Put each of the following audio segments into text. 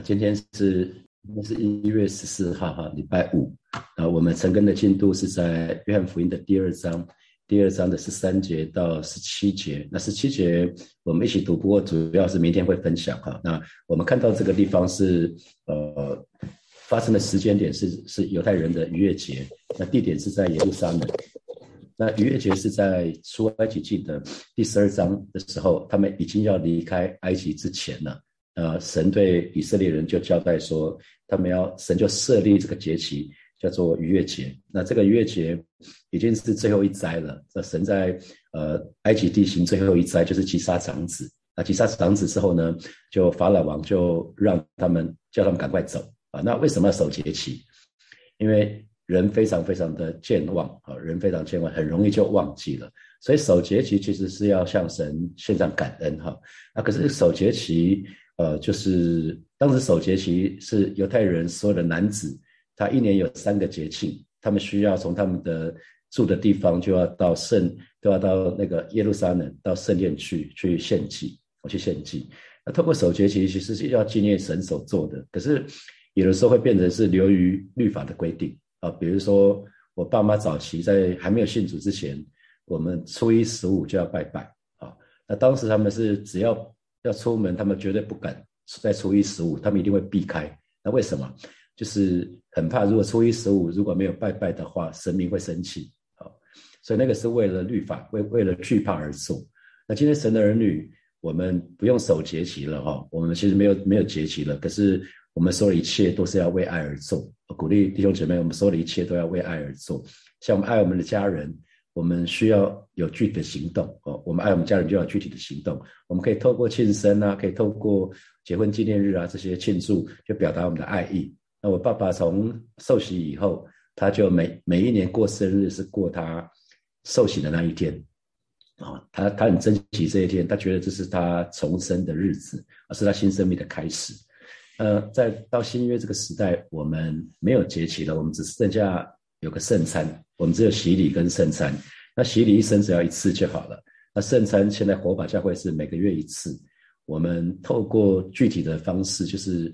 今天是今天是一月十四号哈，礼拜五啊。我们陈根的进度是在约翰福音的第二章，第二章的十三节到十七节。那十七节我们一起读，不过主要是明天会分享哈。那我们看到这个地方是呃发生的时间点是是犹太人的逾越节，那地点是在耶路撒冷。那逾越节是在出埃及记的第十二章的时候，他们已经要离开埃及之前了。呃，神对以色列人就交代说，他们要神就设立这个节期，叫做逾越节。那这个逾越节已经是最后一灾了。那神在呃埃及地形最后一灾就是击杀长子。那击杀长子之后呢，就法老王就让他们叫他们赶快走啊。那为什么要守节期？因为人非常非常的健忘啊，人非常健忘，很容易就忘记了。所以守节期其实是要向神献上感恩哈。那可是守节期。呃，就是当时守节期是犹太人所有的男子，他一年有三个节庆，他们需要从他们的住的地方就要到圣，都要到那个耶路撒冷，到圣殿去去献祭，我去献祭。那透过守节期，其实是要纪念神所做的，可是有的时候会变成是流于律法的规定啊。比如说我爸妈早期在还没有信主之前，我们初一十五就要拜拜啊。那当时他们是只要。要出门，他们绝对不敢在初一十五，他们一定会避开。那为什么？就是很怕，如果初一十五如果没有拜拜的话，神明会生气。好，所以那个是为了律法，为为了惧怕而做。那今天神的儿女，我们不用守节期了哈，我们其实没有没有节期了。可是我们所有一切都是要为爱而做。鼓励弟兄姐妹，我们所有的一切都要为爱而做。像我们爱我们的家人。我们需要有具体的行动哦，我们爱我们家人就要具体的行动。我们可以透过庆生啊，可以透过结婚纪念日啊这些庆祝，就表达我们的爱意。那我爸爸从受洗以后，他就每每一年过生日是过他受洗的那一天啊，他他很珍惜这一天，他觉得这是他重生的日子，而是他新生命的开始。呃，在到新约这个时代，我们没有节期了，我们只剩下有个圣餐。我们只有洗礼跟圣餐，那洗礼一生只要一次就好了。那圣餐现在火把教会是每个月一次，我们透过具体的方式，就是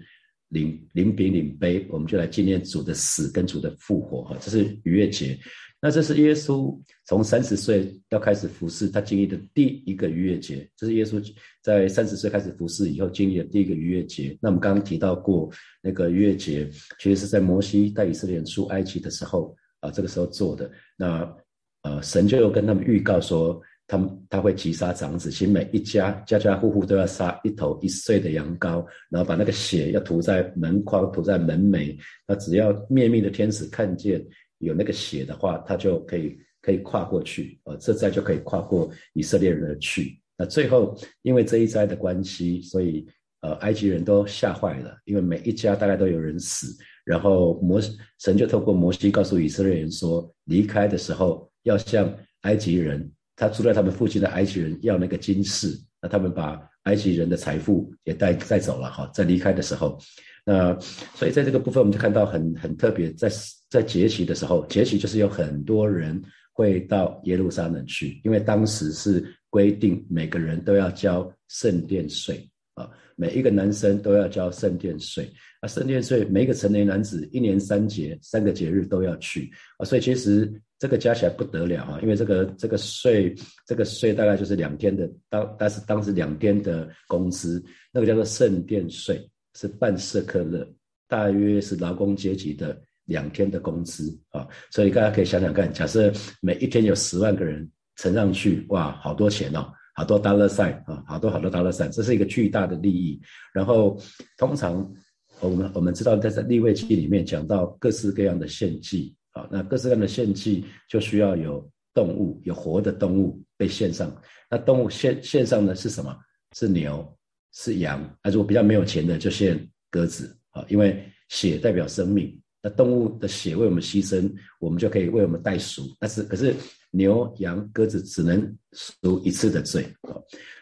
领领饼领杯，我们就来纪念主的死跟主的复活哈。这是逾越节，那这是耶稣从三十岁要开始服侍，他经历的第一个逾越节。这是耶稣在三十岁开始服侍以后经历的第一个逾越节。那我们刚刚提到过那个逾越节，其实是在摩西带以色列人出埃及的时候。啊，这个时候做的那呃，神就跟他们预告说，他们他会击杀长子，其实每一家家家户户都要杀一头一岁的羊羔，然后把那个血要涂在门框、涂在门楣。那只要灭命的天使看见有那个血的话，他就可以可以跨过去，呃，这灾就可以跨过以色列人而去。那最后因为这一灾的关系，所以呃，埃及人都吓坏了，因为每一家大概都有人死。然后摩神就透过摩西告诉以色列人说，离开的时候要向埃及人，他住在他们附近的埃及人要那个金饰，那他们把埃及人的财富也带带走了哈，在离开的时候，那所以在这个部分我们就看到很很特别，在在节期的时候，节期就是有很多人会到耶路撒冷去，因为当时是规定每个人都要交圣殿税。啊，每一个男生都要交圣殿税啊。圣殿税，每一个成年男子一年三节，三个节日都要去啊，所以其实这个加起来不得了啊，因为这个这个税，这个税大概就是两天的当，但是当时两天的工资，那个叫做圣殿税，是半色克勒，大约是劳工阶级的两天的工资啊，所以大家可以想想看，假设每一天有十万个人乘上去，哇，好多钱哦，好多 dollar sign 啊，好多好多 dollar sign，这是一个巨大的利益，然后通常。我们我们知道，在在立位记里面讲到各式各样的献祭啊，那各式各样的献祭就需要有动物，有活的动物被献上。那动物献献上的是什么？是牛，是羊。那如果比较没有钱的，就献鸽子啊，因为血代表生命。那动物的血为我们牺牲，我们就可以为我们代赎。但是可是牛羊鸽子只能赎一次的罪啊。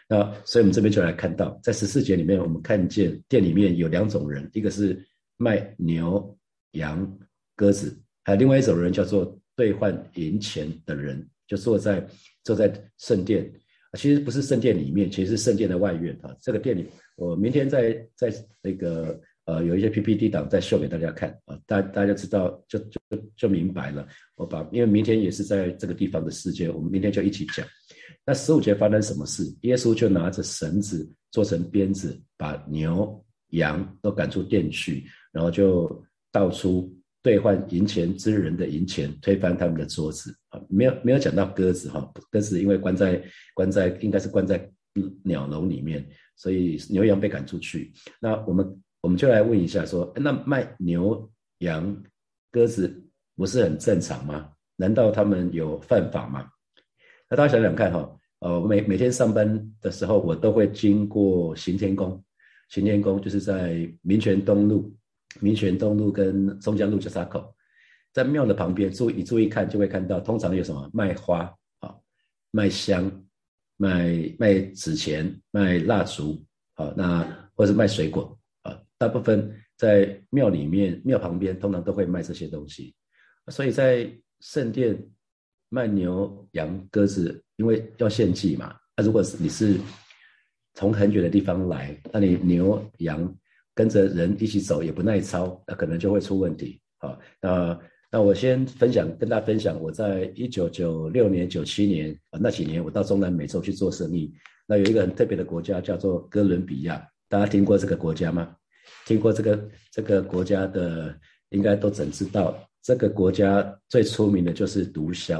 那所以我们这边就来看到，在十四节里面，我们看见店里面有两种人，一个是卖牛羊鸽子，还有另外一种人叫做兑换银钱的人，就坐在坐在圣殿。其实不是圣殿里面，其实是圣殿的外院啊。这个店里，我明天在在那个呃，有一些 PPT 档在秀给大家看啊，大大家知道就就就明白了。我把因为明天也是在这个地方的世界，我们明天就一起讲。那十五节发生什么事？耶稣就拿着绳子做成鞭子，把牛羊都赶出店去，然后就倒出兑换银钱之人的银钱，推翻他们的桌子啊。没有没有讲到鸽子哈，鸽子因为关在关在应该是关在鸟笼里面，所以牛羊被赶出去。那我们。我们就来问一下，说那卖牛羊鸽子不是很正常吗？难道他们有犯法吗？那大家想想看哈，呃，每每天上班的时候，我都会经过行天宫，行天宫就是在民权东路、民权东路跟松江路交叉口，在庙的旁边，注意注意看就会看到，通常有什么卖花啊、卖香、卖卖纸钱、卖蜡烛啊，那或者是卖水果。大部分在庙里面、庙旁边，通常都会卖这些东西，所以在圣殿卖牛羊鸽子，因为要献祭嘛。那如果是你是从很远的地方来，那你牛羊跟着人一起走也不耐操，那可能就会出问题。好，那那我先分享，跟大家分享，我在一九九六年、九七年啊那几年，我到中南美洲去做生意。那有一个很特别的国家叫做哥伦比亚，大家听过这个国家吗？听过这个这个国家的，应该都怎知道？这个国家最出名的就是毒枭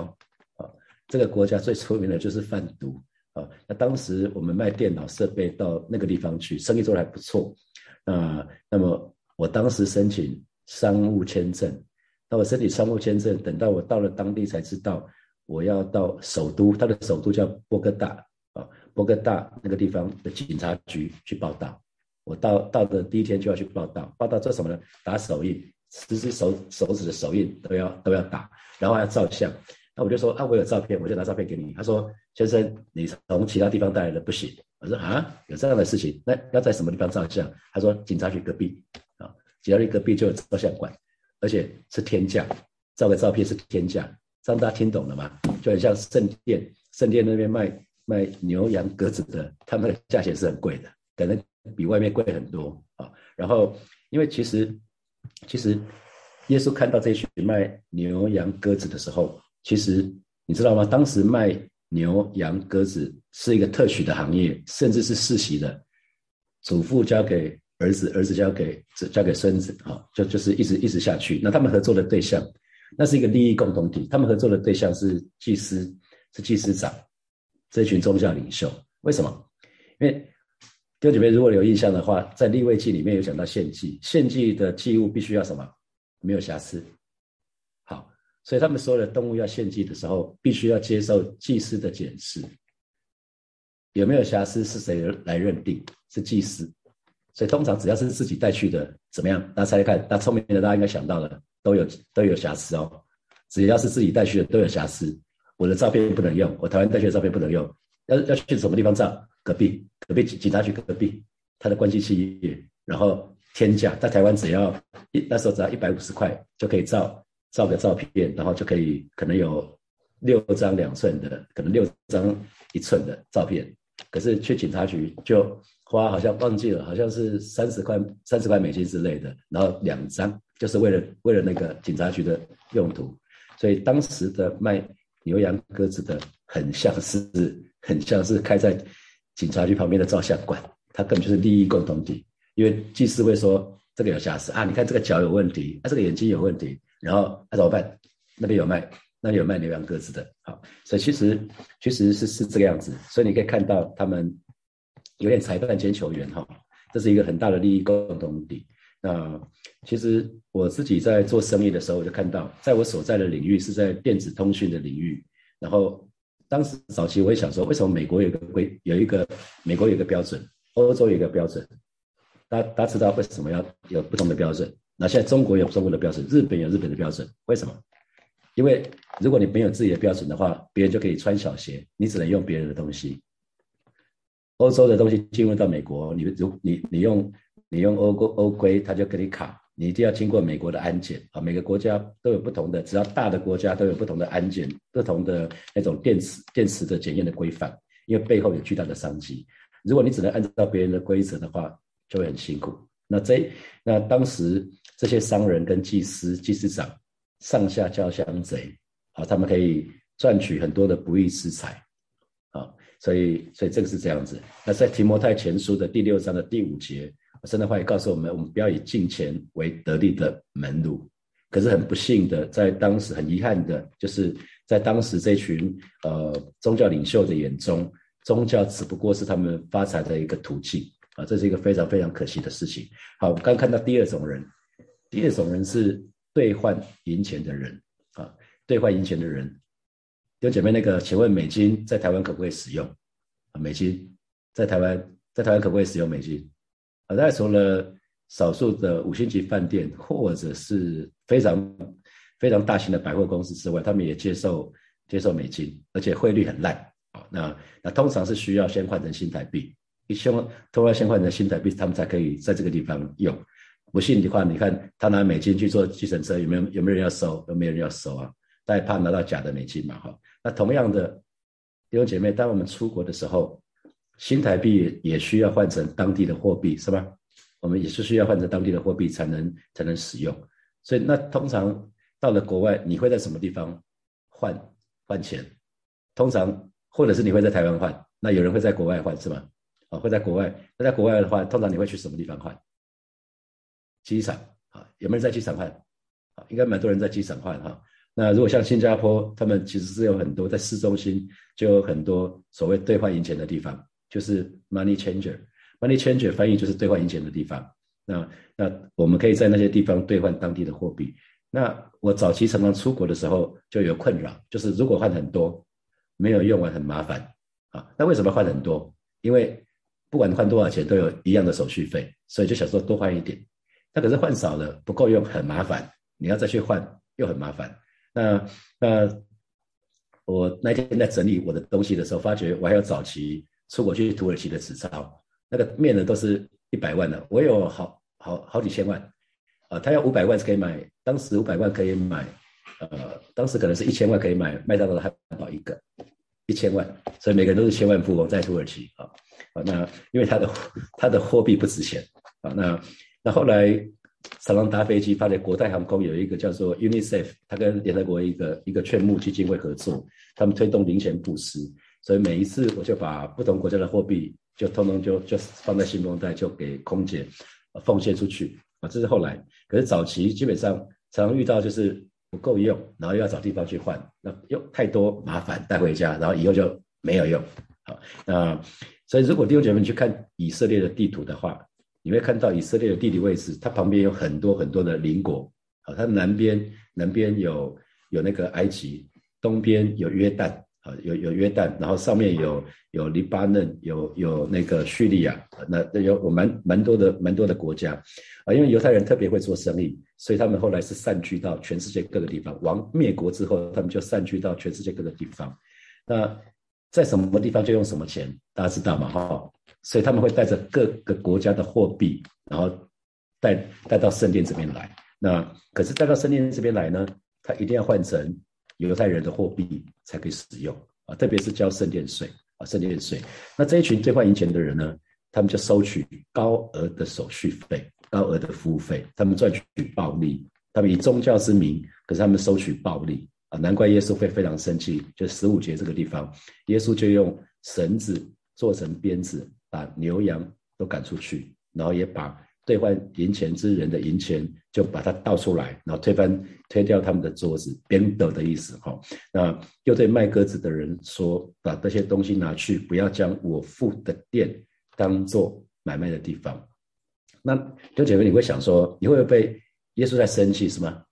啊！这个国家最出名的就是贩毒啊！那当时我们卖电脑设备到那个地方去，生意做得还不错。那那么我当时申请商务签证，那我申请商务签证，等到我到了当地才知道，我要到首都，它的首都叫波哥大啊，波哥大那个地方的警察局去报道。我到到的第一天就要去报道，报道做什么呢？打手印，十只手手指的手印都要都要打，然后还要照相。那我就说啊，我有照片，我就拿照片给你。他说，先生，你从其他地方带来的不行。我说啊，有这样的事情，那要在什么地方照相？他说，警察局隔壁啊，警察局隔壁就有照相馆，而且是天价，照个照片是天价。这样大家听懂了吗？就很像圣殿，圣殿那边卖卖牛羊鸽子的，他们的价钱是很贵的，可能。比外面贵很多啊！然后，因为其实，其实耶稣看到这群卖牛羊鸽子的时候，其实你知道吗？当时卖牛羊鸽子是一个特许的行业，甚至是世袭的，祖父交给儿子，儿子交给交给孙子，啊，就就是一直一直下去。那他们合作的对象，那是一个利益共同体。他们合作的对象是祭司，是祭司长，这群宗教领袖。为什么？因为。弟兄姐妹，如果有印象的话，在立位记里面有讲到献祭，献祭的祭物必须要什么？没有瑕疵。好，所以他们所有的动物要献祭的时候，必须要接受祭司的检视。有没有瑕疵是谁来认定？是祭司。所以通常只要是自己带去的，怎么样？大家猜猜看，那聪明的大家应该想到了，都有都有瑕疵哦。只要是自己带去的都有瑕疵。我的照片不能用，我台湾带去的照片不能用。要要去什么地方照？隔壁隔壁警察局隔壁，他的关系企业，然后天价，在台湾只要一那时候只要一百五十块就可以照照个照片，然后就可以可能有六张两寸的，可能六张一寸的照片。可是去警察局就花好像忘记了，好像是三十块三十块美金之类的，然后两张就是为了为了那个警察局的用途。所以当时的卖牛羊鸽子的，很像是很像是开在。警察局旁边的照相馆，它根本就是利益共同体。因为祭司会说这个有瑕疵啊，你看这个脚有问题，啊这个眼睛有问题，然后那怎么办？那边有卖，那里有卖牛羊鸽子的，好，所以其实其实是是这个样子。所以你可以看到他们有点裁判兼球员哈，这是一个很大的利益共同体。那其实我自己在做生意的时候，我就看到，在我所在的领域是在电子通讯的领域，然后。当时早期我也想说，为什么美国有个规，有一个美国有一个标准，欧洲有一个标准，大家大家知道为什么要有不同的标准？那现在中国有中国的标准，日本有日本的标准，为什么？因为如果你没有自己的标准的话，别人就可以穿小鞋，你只能用别人的东西。欧洲的东西进入到美国，你如你你用你用欧规欧规，他就给你卡。你一定要经过美国的安检啊，每个国家都有不同的，只要大的国家都有不同的安检，不同的那种电池电池的检验的规范，因为背后有巨大的商机。如果你只能按照别人的规则的话，就会很辛苦。那这那当时这些商人跟技师技师长上下交相贼，啊，他们可以赚取很多的不义之财，啊，所以所以这个是这样子。那在提摩太前书的第六章的第五节，神的话也告诉我们，我们不要以金钱为得利的门路。可是很不幸的，在当时很遗憾的，就是在当时这群呃宗教领袖的眼中，宗教只不过是他们发财的一个途径啊，这是一个非常非常可惜的事情。好，我刚看到第二种人，第二种人是兑换银钱的人啊，兑换银钱的人，有姐妹，那个，请问美金在台湾可不可以使用啊？美金在台湾，在台湾可不可以使用美金啊？大概除了少数的五星级饭店或者是非常非常大型的百货公司之外，他们也接受接受美金，而且汇率很烂啊。那那通常是需要先换成新台币，一先通过先换成新台币，他们才可以在这个地方用。不信的话，你看他拿美金去做计程车，有没有有没有人要收？有没有人要收啊？大家怕拿到假的美金嘛？哈。那同样的弟兄姐妹，当我们出国的时候，新台币也需要换成当地的货币，是吧？我们也是需要换成当地的货币才能才能使用，所以那通常到了国外，你会在什么地方换换钱？通常或者是你会在台湾换，那有人会在国外换是吗？啊，会在国外。那在国外的话，通常你会去什么地方换？机场啊，有没有人在机场换？啊，应该蛮多人在机场换哈。那如果像新加坡，他们其实是有很多在市中心就有很多所谓兑换银钱的地方，就是 money changer。Money changer 翻译就是兑换银钱的地方。那那我们可以在那些地方兑换当地的货币。那我早期常常出国的时候就有困扰，就是如果换很多，没有用完很麻烦啊。那为什么换很多？因为不管换多少钱都有一样的手续费，所以就想说多换一点。那可是换少了不够用，很麻烦，你要再去换又很麻烦。那那我那天在整理我的东西的时候，发觉我还有早期出国去土耳其的纸钞。那个面呢都是一百万的，我有好好好几千万，啊，他要五百万是可以买，当时五百万可以买，呃，当时可能是一千万可以买麦当劳的汉堡一个，一千万，所以每个人都是千万富翁在土耳其啊，啊，那因为他的 他的货币不值钱啊，那那后来常常搭飞机，发现国泰航空有一个叫做 UNICEF，他跟联合国一个一个劝募基金会合作，他们推动零钱布施，所以每一次我就把不同国家的货币。就通通就就放在信封袋，就给空姐奉献出去啊！这是后来，可是早期基本上常遇到就是不够用，然后又要找地方去换，那又太多麻烦带回家，然后以后就没有用。好，那所以如果弟兄姐妹去看以色列的地图的话，你会看到以色列的地理位置，它旁边有很多很多的邻国。好，它南边南边有有那个埃及，东边有约旦。啊，有有约旦，然后上面有有黎巴嫩，有有那个叙利亚，那那有我蛮蛮多的蛮多的国家，啊，因为犹太人特别会做生意，所以他们后来是散居到全世界各个地方。王灭国之后，他们就散居到全世界各个地方。那在什么地方就用什么钱，大家知道吗？哈，所以他们会带着各个国家的货币，然后带带到圣殿这边来。那可是带到圣殿这边来呢，他一定要换成。犹太人的货币才可以使用啊，特别是交圣殿税啊，圣殿税。那这一群兑换银钱的人呢，他们就收取高额的手续费、高额的服务费，他们赚取暴利。他们以宗教之名，可是他们收取暴利啊，难怪耶稣会非常生气。就十五节这个地方，耶稣就用绳子做成鞭子，把牛羊都赶出去，然后也把。兑换银钱之人的银钱，就把它倒出来，然后推翻、推掉他们的桌子，边斗的意思哈。那又对卖鸽子的人说：“把这些东西拿去，不要将我父的店当做买卖的地方。”那弟姐妹，你会想说，你会不会被耶稣在生气是吗？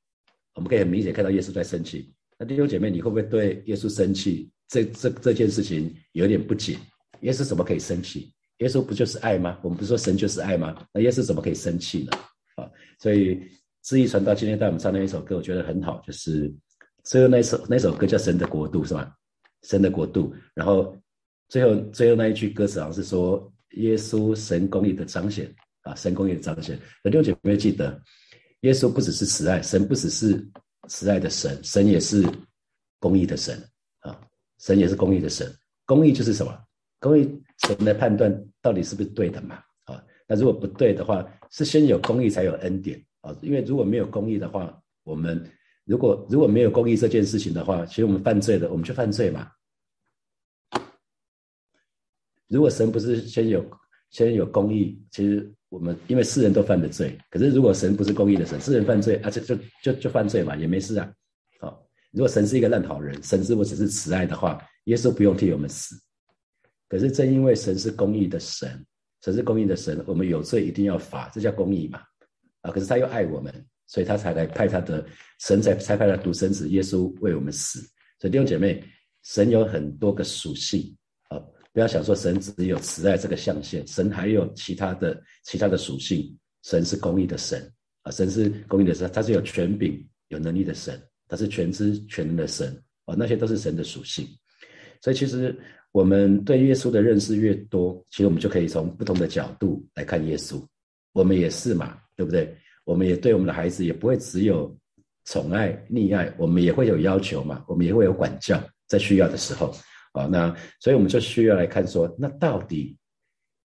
我们可以很明显看到耶稣在生气。那弟兄姐妹，你会不会对耶稣生气？这、这、这件事情有点不解。耶稣怎么可以生气？耶稣不就是爱吗？我们不是说神就是爱吗？那耶稣怎么可以生气呢？啊，所以知意传到今天带我们唱那一首歌，我觉得很好，就是最后那首那首歌叫《神的国度》，是吧？神的国度。然后最后最后那一句歌词好像是说耶稣神公义的彰显啊，神公义的彰显。有弟兄姐妹记得，耶稣不只是慈爱，神不只是慈爱的神，神也是公义的神啊，神也是公义的神。公义就是什么？公义。神的判断到底是不是对的嘛？啊，那如果不对的话，是先有公义才有恩典啊。因为如果没有公义的话，我们如果如果没有公义这件事情的话，其实我们犯罪的，我们就犯罪嘛。如果神不是先有先有公义，其实我们因为世人都犯的罪，可是如果神不是公义的神，世人犯罪啊，就就就就犯罪嘛，也没事啊。好，如果神是一个烂好人，神如果只是慈爱的话，耶稣不用替我们死。可是正因为神是公义的神，神是公义的神，我们有罪一定要罚，这叫公义嘛。啊，可是他又爱我们，所以他才来派他的神才才派他独生子耶稣为我们死。所以弟兄姐妹，神有很多个属性啊。不要想说神只有慈爱这个象限，神还有其他的其他的属性。神是公义的神啊，神是公义的神，他是有权柄、有能力的神，他是全知全能的神啊，那些都是神的属性。所以其实我们对耶稣的认识越多，其实我们就可以从不同的角度来看耶稣。我们也是嘛，对不对？我们也对我们的孩子也不会只有宠爱溺爱，我们也会有要求嘛，我们也会有管教，在需要的时候。啊，那所以我们就需要来看说，那到底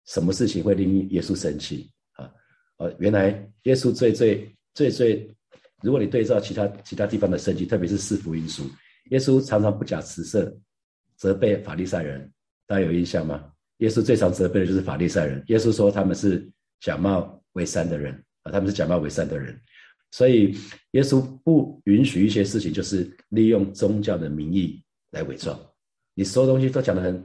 什么事情会令耶稣生气啊？呃，原来耶稣最最最最，如果你对照其他其他地方的圣经，特别是四福音书，耶稣常常不假辞色责备法利赛人，大家有印象吗？耶稣最常责备的就是法利赛人。耶稣说他们是假冒伪善的人啊，他们是假冒伪善的人，所以耶稣不允许一些事情，就是利用宗教的名义来伪装。你所有东西都讲得很，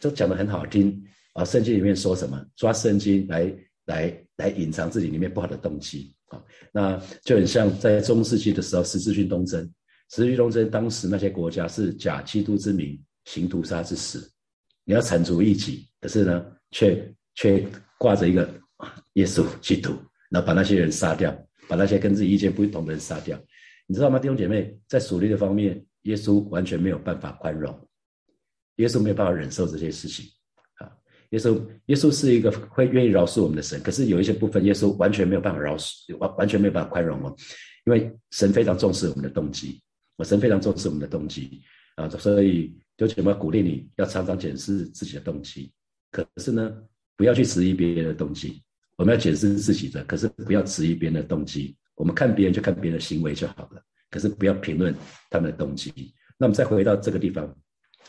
都讲得很好听啊！圣经里面说什么？抓圣经来来来隐藏自己里面不好的动机啊！那就很像在中世纪的时候，十字军东征。十字军东征当时那些国家是假基督之名行屠杀之死，你要铲除异己，可是呢，却却挂着一个耶稣基督，然后把那些人杀掉，把那些跟自己意见不同的人杀掉。你知道吗，弟兄姐妹，在属灵的方面，耶稣完全没有办法宽容。耶稣没有办法忍受这些事情，啊，耶稣耶稣是一个会愿意饶恕我们的神，可是有一些部分，耶稣完全没有办法饶恕，完完全没有办法宽容哦，因为神非常重视我们的动机，我神非常重视我们的动机啊，所以就姐妹鼓励你要常常检视自己的动机，可是呢，不要去质疑别人的动机，我们要检视自己的，可是不要质疑别人的动机，我们看别人就看别人的行为就好了，可是不要评论他们的动机。那我们再回到这个地方。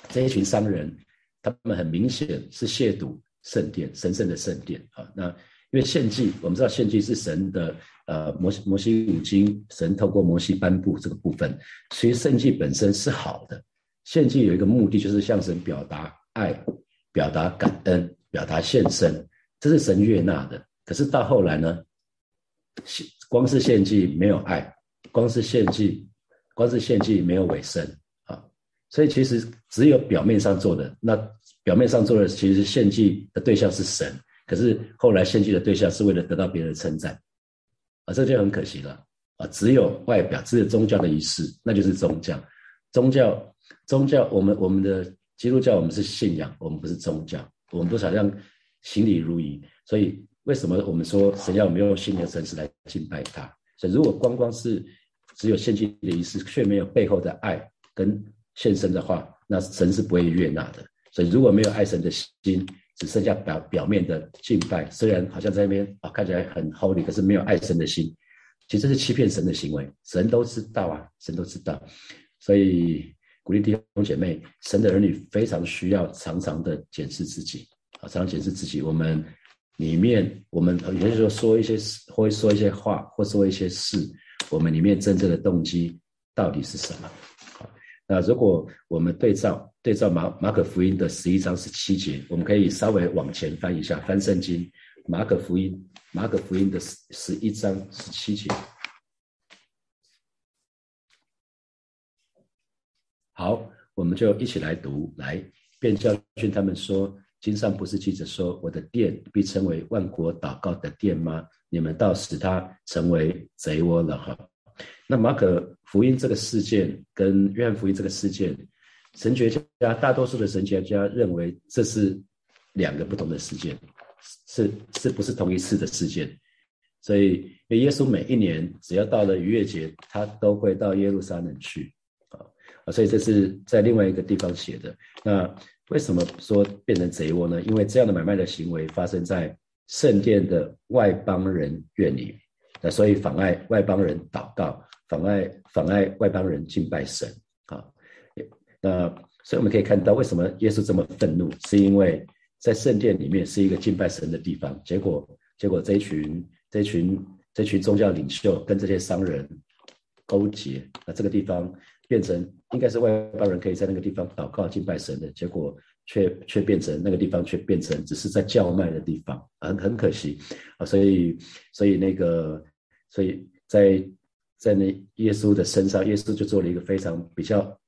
这一群商人，他们很明显是亵渎圣殿、神圣的圣殿啊。那因为献祭，我们知道献祭是神的，呃，摩摩西五经，神透过摩西颁布这个部分。其实圣祭本身是好的，献祭有一个目的，就是向神表达爱、表达感恩、表达献身，这是神悦纳的。可是到后来呢，献光是献祭没有爱，光是献祭，光是献祭没有尾声啊。所以其实只有表面上做的，那表面上做的其实献祭的对象是神，可是后来献祭的对象是为了得到别人的称赞，啊，这就很可惜了啊！只有外表，只有宗教的仪式，那就是宗教。宗教，宗教，我们我们的基督教，我们是信仰，我们不是宗教，我们不好像行礼如仪。所以为什么我们说神要没有用信的神识来敬拜他？所以如果光光是只有献祭的仪式，却没有背后的爱跟献身的话，那神是不会悦纳的。所以如果没有爱神的心，只剩下表表面的敬拜，虽然好像在那边啊看起来很 holy，可是没有爱神的心，其实是欺骗神的行为。神都知道啊，神都知道。所以鼓励弟兄姐妹，神的儿女非常需要常常的检视自己啊，常常检视自己。我们里面，我们有些时候说一些事会说一些话，或说一些事，我们里面真正的动机到底是什么？那如果我们对照对照马马可福音的十一章十七节，我们可以稍微往前翻一下，翻圣经马可福音马可福音的十十一章十七节。好，我们就一起来读，来便教训他们说：经上不是记着说，我的殿必成为万国祷告的殿吗？你们倒使它成为贼窝了哈。那马可福音这个事件跟约翰福音这个事件，神学家大多数的神学家认为这是两个不同的事件，是是不是同一次的事件？所以，耶稣每一年只要到了逾越节，他都会到耶路撒冷去，所以这是在另外一个地方写的。那为什么说变成贼窝呢？因为这样的买卖的行为发生在圣殿的外邦人院里，那所以妨碍外邦人祷告，妨碍妨碍外邦人敬拜神啊。那所以我们可以看到，为什么耶稣这么愤怒，是因为在圣殿里面是一个敬拜神的地方，结果结果这一群这一群这群宗教领袖跟这些商人勾结，那这个地方变成应该是外邦人可以在那个地方祷告敬拜神的，结果。却却变成那个地方，却变成只是在叫卖的地方，很很可惜啊！所以所以那个，所以在在那耶稣的身上，耶稣就做了一个非常比较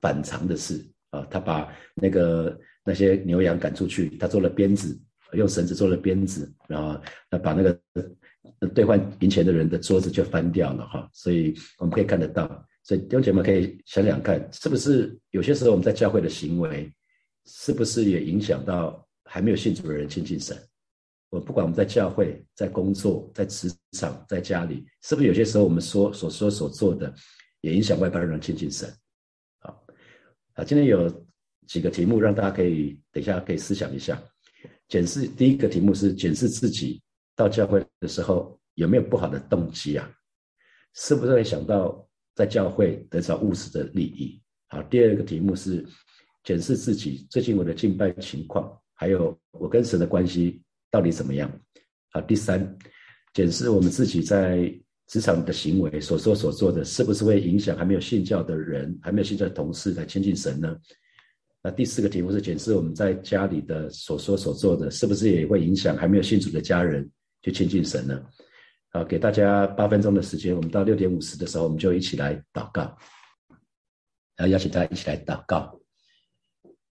反常的事啊！他把那个那些牛羊赶出去，他做了鞭子，用绳子做了鞭子，然后他把那个兑换银钱的人的桌子就翻掉了哈！所以我们可以看得到，所以弟兄姐妹可以想想看，是不是有些时候我们在教会的行为？是不是也影响到还没有信主的人亲近神？我不管我们在教会、在工作、在职场、在家里，是不是有些时候我们说所说所做的，也影响外邦人亲近神？好，啊，今天有几个题目让大家可以等一下可以思想一下。检视第一个题目是检视自己到教会的时候有没有不好的动机啊？是不是会想到在教会得到务实的利益？好，第二个题目是。检视自己最近我的敬拜情况，还有我跟神的关系到底怎么样？好，第三，检视我们自己在职场的行为所说所做的，是不是会影响还没有信教的人、还没有信教的同事来亲近神呢？那第四个题目是检视我们在家里的所说所做的，是不是也会影响还没有信主的家人去亲近神呢？给大家八分钟的时间，我们到六点五十的时候，我们就一起来祷告，然后邀请大家一起来祷告。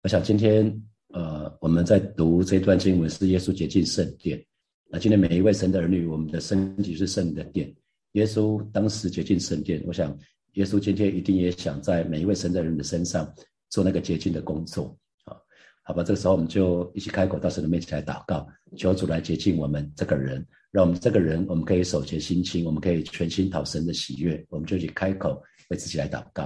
我想今天，呃，我们在读这段经文是耶稣洁净圣殿。那今天每一位神的儿女，我们的身体是圣的殿。耶稣当时洁净圣殿，我想耶稣今天一定也想在每一位神的人的身上做那个洁净的工作。啊，好吧，这个时候我们就一起开口到神的面前来祷告，求主来洁净我们这个人，让我们这个人我们可以守节心清，我们可以全心讨神的喜悦。我们就去开口为自己来祷告。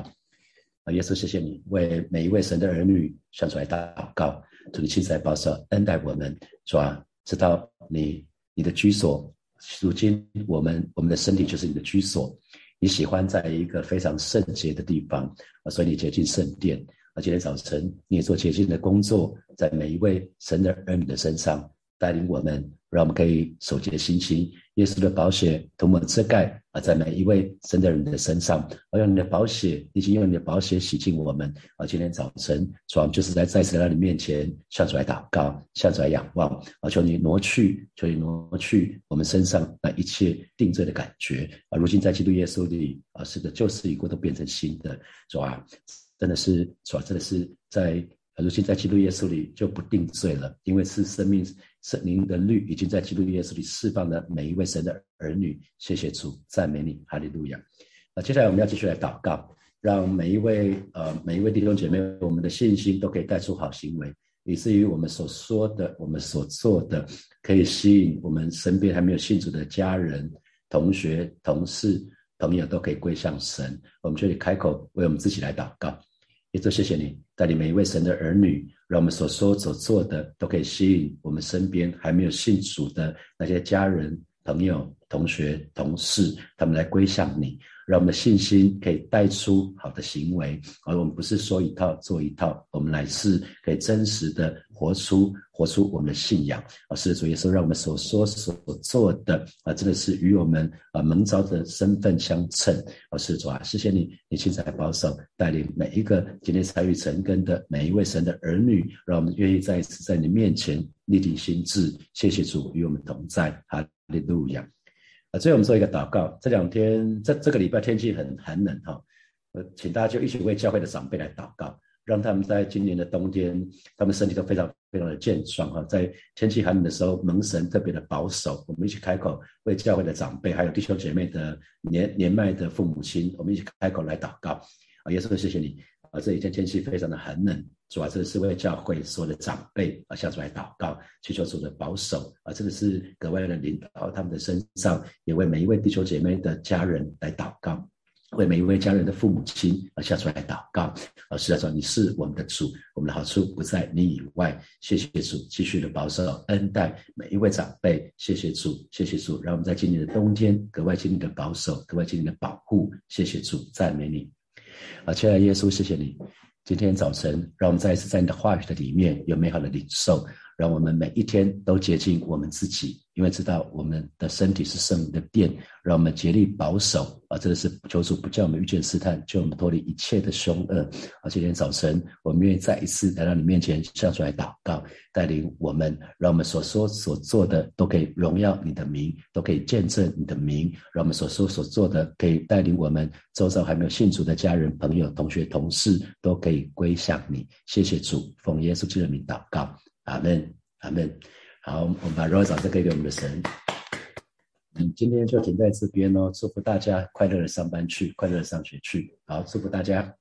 啊耶稣，谢谢你为每一位神的儿女向出来祷告，主你亲自来保守恩待我们，是吧？知道你你的居所，如今我们我们的身体就是你的居所，你喜欢在一个非常圣洁的地方啊，所以你接近圣殿。而今天早晨你也做洁净的工作，在每一位神的儿女的身上带领我们。让我们可以守节心情，耶稣的宝血涂抹遮盖啊，在每一位生的人的身上，而用你的宝血，已经用你的宝血洗净我们啊。今天早晨，主啊，就是在再次在神的面前向主来祷告，向主来仰望啊，求你挪去，求你挪去我们身上那一切定罪的感觉啊。如今在基督耶稣里啊，是个旧事已过，都变成新的，主啊，真的是主啊，真的是在。如今在基督耶稣里就不定罪了，因为是生命圣灵的律已经在基督耶稣里释放了每一位神的儿女。谢谢主，赞美你，哈利路亚。那接下来我们要继续来祷告，让每一位呃每一位弟兄姐妹，我们的信心都可以带出好行为，以至于我们所说的、我们所做的，可以吸引我们身边还没有信主的家人、同学、同事、朋友都可以归向神。我们就以开口为我们自己来祷告。也就谢谢你带领每一位神的儿女，让我们所说所做的都可以吸引我们身边还没有信主的那些家人、朋友、同学、同事，他们来归向你。让我们的信心可以带出好的行为，而我们不是说一套做一套，我们乃是可以真实的活出活出我们的信仰。啊，是主耶稣让我们所说所做的啊，真的是与我们啊蒙召的身份相称。啊，是主啊，谢谢你，你亲自来保守带领每一个今天参与成根的每一位神的儿女，让我们愿意再一次在你面前立定心志。谢谢主与我们同在，哈利路亚。啊，最后我们做一个祷告。这两天，这这个礼拜天气很寒冷哈，呃，请大家就一起为教会的长辈来祷告，让他们在今年的冬天，他们身体都非常非常的健壮哈。在天气寒冷的时候，门神特别的保守。我们一起开口为教会的长辈，还有弟兄姐妹的年年迈的父母亲，我们一起开口来祷告。啊，耶稣，谢谢你啊！这几天天气非常的寒冷。主要这是为教会所有的长辈啊，向主来祷告，祈求主的保守啊，这个是格外的领导他们的身上，也为每一位弟兄姐妹的家人来祷告。为每一位家人的父母亲而下出来祷告。啊，是在说你是我们的主，我们的好处不在你以外。谢谢主，继续的保守恩待每一位长辈。谢谢主，谢谢主，让我们在今年的冬天格外经历的保守，格外经历的保护。谢谢主，赞美你。啊，亲爱的耶稣，谢谢你。今天早晨，让我们再一次在你的话语的里面有美好的领受。让我们每一天都接近我们自己，因为知道我们的身体是圣灵的殿，让我们竭力保守啊！这个是求主不叫我们遇见试探，救我们脱离一切的凶恶。啊，今天早晨我们愿意再一次来到你面前，向出来祷告，带领我们，让我们所说所做的都可以荣耀你的名，都可以见证你的名。让我们所说所做的可以带领我们周遭还没有信主的家人、朋友、同学、同事都可以归向你。谢谢主，奉耶稣基督的名祷告。阿门，阿门。好，我们把荣耀掌声给给我们的神。嗯，今天就停在这边哦。祝福大家快乐的上班去，快乐的上学去。好，祝福大家。